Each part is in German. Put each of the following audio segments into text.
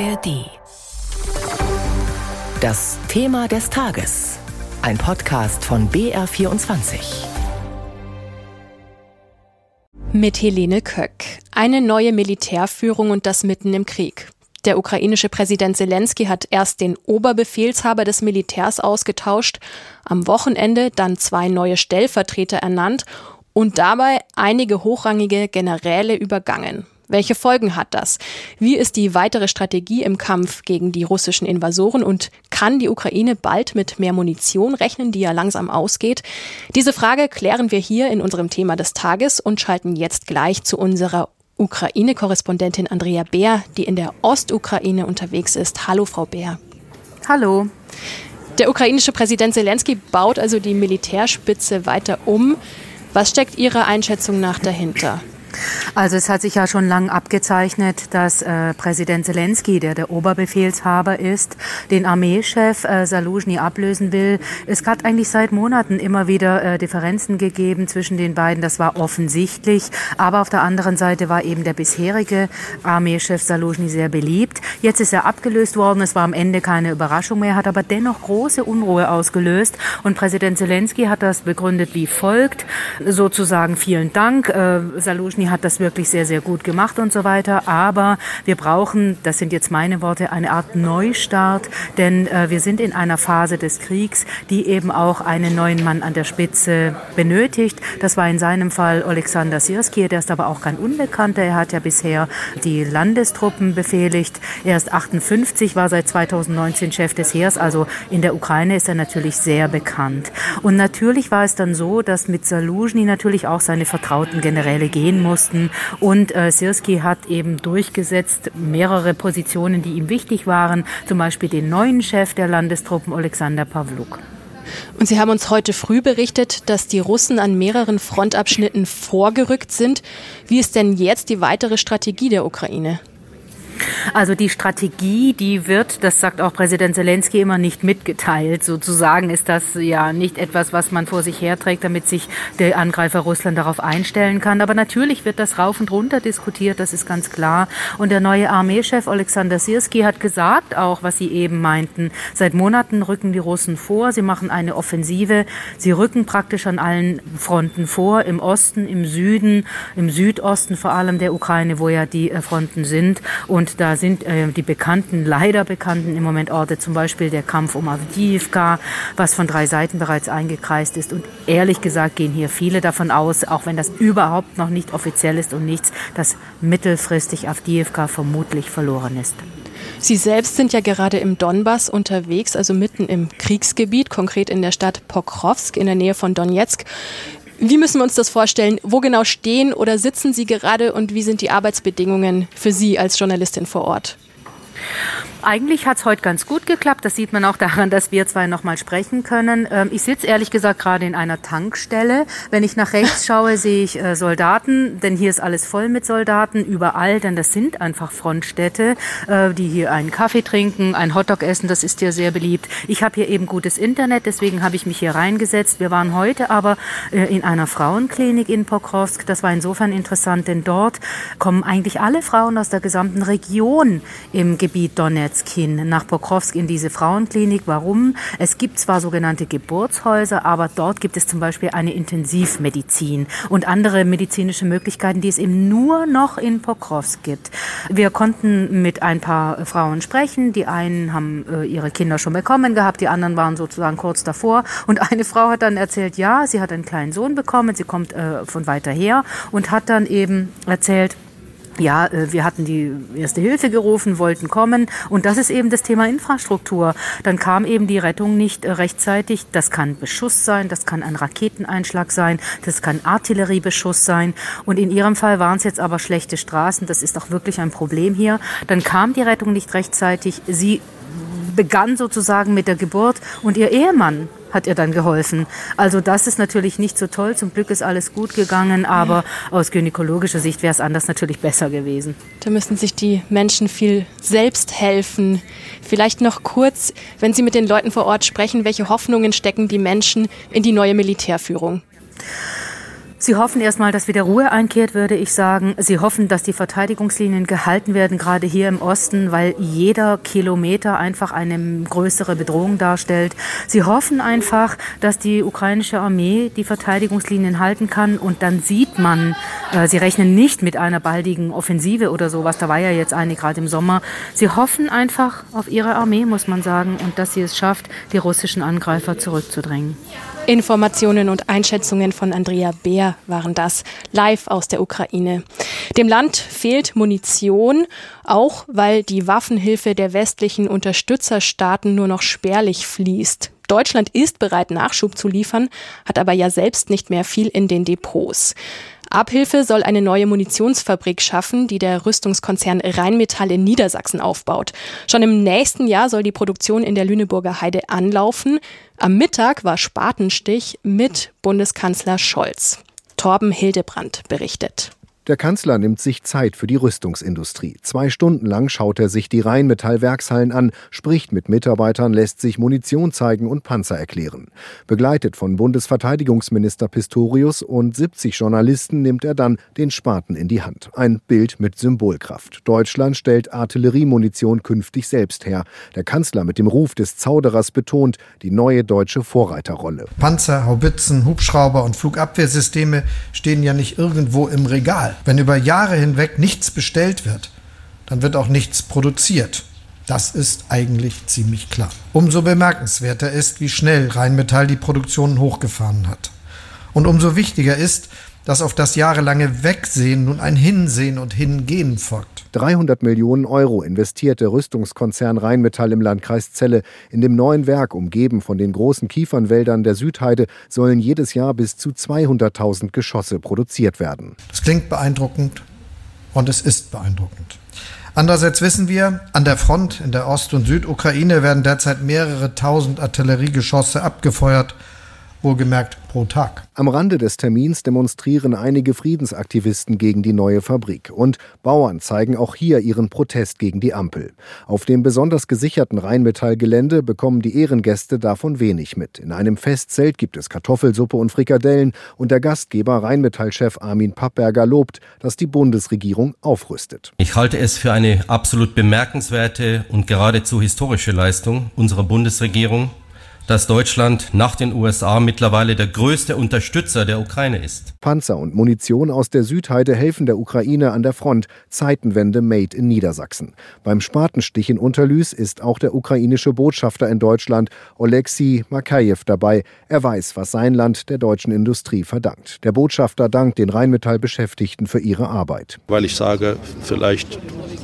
ARD. Das Thema des Tages. Ein Podcast von BR24. Mit Helene Köck. Eine neue Militärführung und das mitten im Krieg. Der ukrainische Präsident Zelensky hat erst den Oberbefehlshaber des Militärs ausgetauscht, am Wochenende dann zwei neue Stellvertreter ernannt und dabei einige hochrangige Generäle übergangen. Welche Folgen hat das? Wie ist die weitere Strategie im Kampf gegen die russischen Invasoren und kann die Ukraine bald mit mehr Munition rechnen, die ja langsam ausgeht? Diese Frage klären wir hier in unserem Thema des Tages und schalten jetzt gleich zu unserer Ukraine-Korrespondentin Andrea Bär, die in der Ostukraine unterwegs ist. Hallo, Frau Bär. Hallo. Der ukrainische Präsident Zelensky baut also die Militärspitze weiter um. Was steckt Ihrer Einschätzung nach dahinter? Also es hat sich ja schon lang abgezeichnet, dass äh, Präsident Zelensky, der der Oberbefehlshaber ist, den Armeechef äh, Saluzhny ablösen will. Es hat eigentlich seit Monaten immer wieder äh, Differenzen gegeben zwischen den beiden. Das war offensichtlich. Aber auf der anderen Seite war eben der bisherige Armeechef Saluzhny sehr beliebt. Jetzt ist er abgelöst worden. Es war am Ende keine Überraschung mehr, hat aber dennoch große Unruhe ausgelöst. Und Präsident Zelensky hat das begründet wie folgt. Sozusagen vielen Dank. Äh, Saluzhny Bosnien hat das wirklich sehr, sehr gut gemacht und so weiter. Aber wir brauchen, das sind jetzt meine Worte, eine Art Neustart, denn äh, wir sind in einer Phase des Kriegs, die eben auch einen neuen Mann an der Spitze benötigt. Das war in seinem Fall Alexander Sirski, der ist aber auch kein Unbekannter. Er hat ja bisher die Landestruppen befehligt. Er ist 58, war seit 2019 Chef des Heers, also in der Ukraine ist er natürlich sehr bekannt. Und natürlich war es dann so, dass mit Saluzhny natürlich auch seine vertrauten Generäle gehen mussten mussten. Und äh, Sirski hat eben durchgesetzt mehrere Positionen, die ihm wichtig waren, zum Beispiel den neuen Chef der Landestruppen, Alexander Pavluk. Und Sie haben uns heute früh berichtet, dass die Russen an mehreren Frontabschnitten vorgerückt sind. Wie ist denn jetzt die weitere Strategie der Ukraine? Also die Strategie, die wird, das sagt auch Präsident Zelensky immer nicht mitgeteilt. Sozusagen ist das ja nicht etwas, was man vor sich herträgt, damit sich der Angreifer Russland darauf einstellen kann. Aber natürlich wird das rauf und runter diskutiert, das ist ganz klar. Und der neue Armeechef Alexander Sirski hat gesagt, auch was Sie eben meinten, seit Monaten rücken die Russen vor, sie machen eine Offensive, sie rücken praktisch an allen Fronten vor, im Osten, im Süden, im Südosten vor allem der Ukraine, wo ja die äh, Fronten sind. Und und da sind äh, die bekannten, leider bekannten im Moment Orte, zum Beispiel der Kampf um Avdiivka, was von drei Seiten bereits eingekreist ist. Und ehrlich gesagt gehen hier viele davon aus, auch wenn das überhaupt noch nicht offiziell ist und nichts, dass mittelfristig Avdiivka vermutlich verloren ist. Sie selbst sind ja gerade im Donbass unterwegs, also mitten im Kriegsgebiet, konkret in der Stadt Pokrovsk in der Nähe von Donetsk. Wie müssen wir uns das vorstellen? Wo genau stehen oder sitzen Sie gerade und wie sind die Arbeitsbedingungen für Sie als Journalistin vor Ort? Eigentlich hat es heute ganz gut geklappt. Das sieht man auch daran, dass wir zwei nochmal sprechen können. Ähm, ich sitze ehrlich gesagt gerade in einer Tankstelle. Wenn ich nach rechts schaue, sehe ich äh, Soldaten, denn hier ist alles voll mit Soldaten, überall, denn das sind einfach Frontstädte, äh, die hier einen Kaffee trinken, ein Hotdog essen, das ist hier sehr beliebt. Ich habe hier eben gutes Internet, deswegen habe ich mich hier reingesetzt. Wir waren heute aber äh, in einer Frauenklinik in Pokrovsk. Das war insofern interessant, denn dort kommen eigentlich alle Frauen aus der gesamten Region im Gebiet Donetsk Hin, nach Pokrovsk in diese Frauenklinik. Warum? Es gibt zwar sogenannte Geburtshäuser, aber dort gibt es zum Beispiel eine Intensivmedizin und andere medizinische Möglichkeiten, die es eben nur noch in Pokrovsk gibt. Wir konnten mit ein paar Frauen sprechen. Die einen haben äh, ihre Kinder schon bekommen gehabt, die anderen waren sozusagen kurz davor. Und eine Frau hat dann erzählt, ja, sie hat einen kleinen Sohn bekommen, sie kommt äh, von weiter her und hat dann eben erzählt, ja, äh, wir hatten die erste Hilfe gerufen, wollten kommen. Und das ist eben das Thema Infrastruktur. Dann kam eben die Rettung nicht äh, rechtzeitig. Das kann Beschuss sein, das kann ein Raketeneinschlag sein, das kann Artilleriebeschuss sein. Und in ihrem Fall waren es jetzt aber schlechte Straßen. Das ist auch wirklich ein Problem hier. Dann kam die Rettung nicht rechtzeitig. Sie begann sozusagen mit der Geburt und ihr Ehemann hat ihr dann geholfen. Also das ist natürlich nicht so toll. Zum Glück ist alles gut gegangen, aber aus gynäkologischer Sicht wäre es anders natürlich besser gewesen. Da müssen sich die Menschen viel selbst helfen. Vielleicht noch kurz, wenn Sie mit den Leuten vor Ort sprechen, welche Hoffnungen stecken die Menschen in die neue Militärführung? Sie hoffen erstmal, dass wieder Ruhe einkehrt, würde ich sagen. Sie hoffen, dass die Verteidigungslinien gehalten werden, gerade hier im Osten, weil jeder Kilometer einfach eine größere Bedrohung darstellt. Sie hoffen einfach, dass die ukrainische Armee die Verteidigungslinien halten kann und dann sieht man, äh, sie rechnen nicht mit einer baldigen Offensive oder sowas. Da war ja jetzt eine gerade im Sommer. Sie hoffen einfach auf ihre Armee, muss man sagen, und dass sie es schafft, die russischen Angreifer zurückzudrängen. Informationen und Einschätzungen von Andrea Beer waren das, live aus der Ukraine. Dem Land fehlt Munition, auch weil die Waffenhilfe der westlichen Unterstützerstaaten nur noch spärlich fließt. Deutschland ist bereit, Nachschub zu liefern, hat aber ja selbst nicht mehr viel in den Depots. Abhilfe soll eine neue Munitionsfabrik schaffen, die der Rüstungskonzern Rheinmetall in Niedersachsen aufbaut. Schon im nächsten Jahr soll die Produktion in der Lüneburger Heide anlaufen. Am Mittag war Spatenstich mit Bundeskanzler Scholz. Torben Hildebrand berichtet. Der Kanzler nimmt sich Zeit für die Rüstungsindustrie. Zwei Stunden lang schaut er sich die Rheinmetall-Werkshallen an, spricht mit Mitarbeitern, lässt sich Munition zeigen und Panzer erklären. Begleitet von Bundesverteidigungsminister Pistorius und 70 Journalisten nimmt er dann den Spaten in die Hand. Ein Bild mit Symbolkraft. Deutschland stellt Artilleriemunition künftig selbst her. Der Kanzler mit dem Ruf des Zauderers betont die neue deutsche Vorreiterrolle. Panzer, Haubitzen, Hubschrauber und Flugabwehrsysteme stehen ja nicht irgendwo im Regal. Wenn über Jahre hinweg nichts bestellt wird, dann wird auch nichts produziert. Das ist eigentlich ziemlich klar. Umso bemerkenswerter ist, wie schnell Rheinmetall die Produktion hochgefahren hat. Und umso wichtiger ist, dass auf das jahrelange Wegsehen nun ein Hinsehen und Hingehen folgt. 300 Millionen Euro investiert der Rüstungskonzern Rheinmetall im Landkreis Celle. In dem neuen Werk, umgeben von den großen Kiefernwäldern der Südheide, sollen jedes Jahr bis zu 200.000 Geschosse produziert werden. Das klingt beeindruckend und es ist beeindruckend. Andererseits wissen wir, an der Front in der Ost- und Südukraine werden derzeit mehrere tausend Artilleriegeschosse abgefeuert wohlgemerkt pro Tag. Am Rande des Termins demonstrieren einige Friedensaktivisten gegen die neue Fabrik und Bauern zeigen auch hier ihren Protest gegen die Ampel. Auf dem besonders gesicherten Rheinmetallgelände bekommen die Ehrengäste davon wenig mit. In einem Festzelt gibt es Kartoffelsuppe und Frikadellen und der Gastgeber Rheinmetallchef Armin Pappberger lobt, dass die Bundesregierung aufrüstet. Ich halte es für eine absolut bemerkenswerte und geradezu historische Leistung unserer Bundesregierung, dass Deutschland nach den USA mittlerweile der größte Unterstützer der Ukraine ist. Panzer und Munition aus der Südheide helfen der Ukraine an der Front. Zeitenwende made in Niedersachsen. Beim Spatenstich in Unterlüß ist auch der ukrainische Botschafter in Deutschland, Oleksiy Makajew, dabei. Er weiß, was sein Land der deutschen Industrie verdankt. Der Botschafter dankt den Rheinmetall-Beschäftigten für ihre Arbeit. Weil ich sage, vielleicht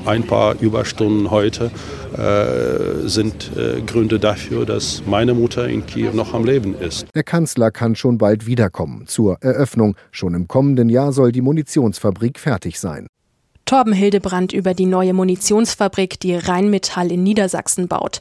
ein paar Überstunden heute äh, sind äh, Gründe dafür, dass meine Mutter in Kiew noch am Leben ist. Der Kanzler kann schon bald wiederkommen zur Eröffnung. Schon im kommenden Jahr soll die Munitionsfabrik fertig sein. Torben Hildebrand über die neue Munitionsfabrik, die Rheinmetall in Niedersachsen baut.